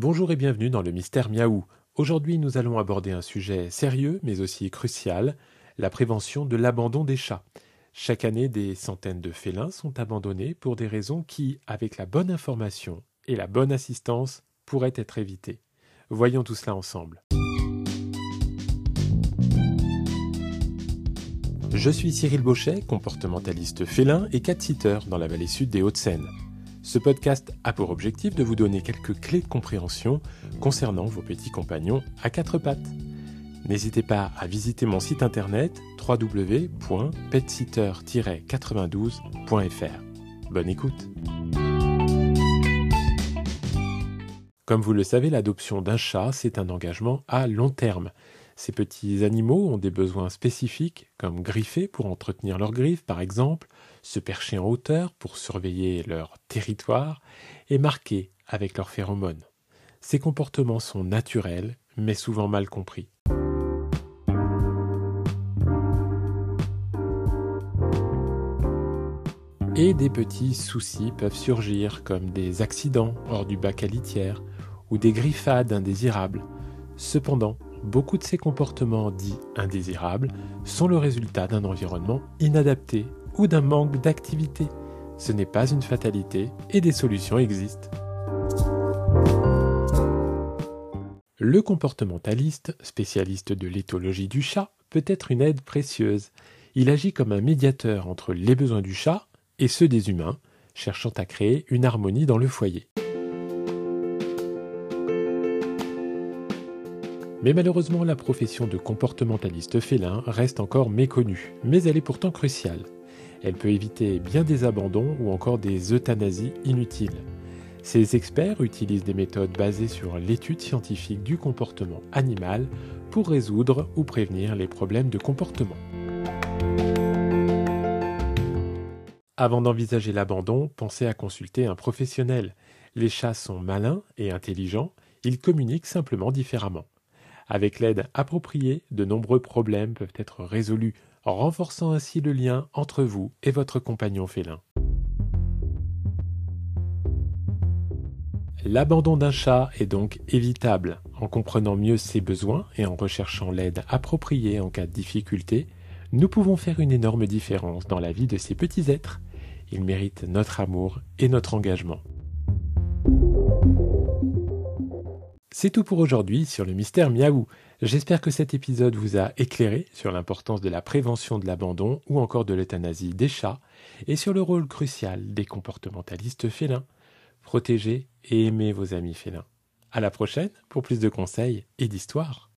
Bonjour et bienvenue dans le mystère Miaou. Aujourd'hui, nous allons aborder un sujet sérieux mais aussi crucial, la prévention de l'abandon des chats. Chaque année, des centaines de félins sont abandonnés pour des raisons qui, avec la bonne information et la bonne assistance, pourraient être évitées. Voyons tout cela ensemble. Je suis Cyril Bauchet, comportementaliste félin et cat-sitter dans la vallée sud des Hauts-de-Seine. Ce podcast a pour objectif de vous donner quelques clés de compréhension concernant vos petits compagnons à quatre pattes. N'hésitez pas à visiter mon site internet www.petsitter-92.fr. Bonne écoute Comme vous le savez, l'adoption d'un chat, c'est un engagement à long terme. Ces petits animaux ont des besoins spécifiques, comme griffer pour entretenir leurs griffes par exemple, se percher en hauteur pour surveiller leur territoire, et marquer avec leurs phéromones. Ces comportements sont naturels, mais souvent mal compris. Et des petits soucis peuvent surgir, comme des accidents hors du bac à litière, ou des griffades indésirables. Cependant, beaucoup de ces comportements dits indésirables sont le résultat d'un environnement inadapté ou d'un manque d'activité. Ce n'est pas une fatalité et des solutions existent. Le comportementaliste, spécialiste de l'éthologie du chat, peut être une aide précieuse. Il agit comme un médiateur entre les besoins du chat et ceux des humains, cherchant à créer une harmonie dans le foyer. Mais malheureusement, la profession de comportementaliste félin reste encore méconnue, mais elle est pourtant cruciale. Elle peut éviter bien des abandons ou encore des euthanasies inutiles. Ces experts utilisent des méthodes basées sur l'étude scientifique du comportement animal pour résoudre ou prévenir les problèmes de comportement. Avant d'envisager l'abandon, pensez à consulter un professionnel. Les chats sont malins et intelligents, ils communiquent simplement différemment. Avec l'aide appropriée, de nombreux problèmes peuvent être résolus, renforçant ainsi le lien entre vous et votre compagnon félin. L'abandon d'un chat est donc évitable. En comprenant mieux ses besoins et en recherchant l'aide appropriée en cas de difficulté, nous pouvons faire une énorme différence dans la vie de ces petits êtres. Ils méritent notre amour et notre engagement. C'est tout pour aujourd'hui sur le mystère Miaou. J'espère que cet épisode vous a éclairé sur l'importance de la prévention de l'abandon ou encore de l'euthanasie des chats et sur le rôle crucial des comportementalistes félins. Protégez et aimez vos amis félins. À la prochaine pour plus de conseils et d'histoires.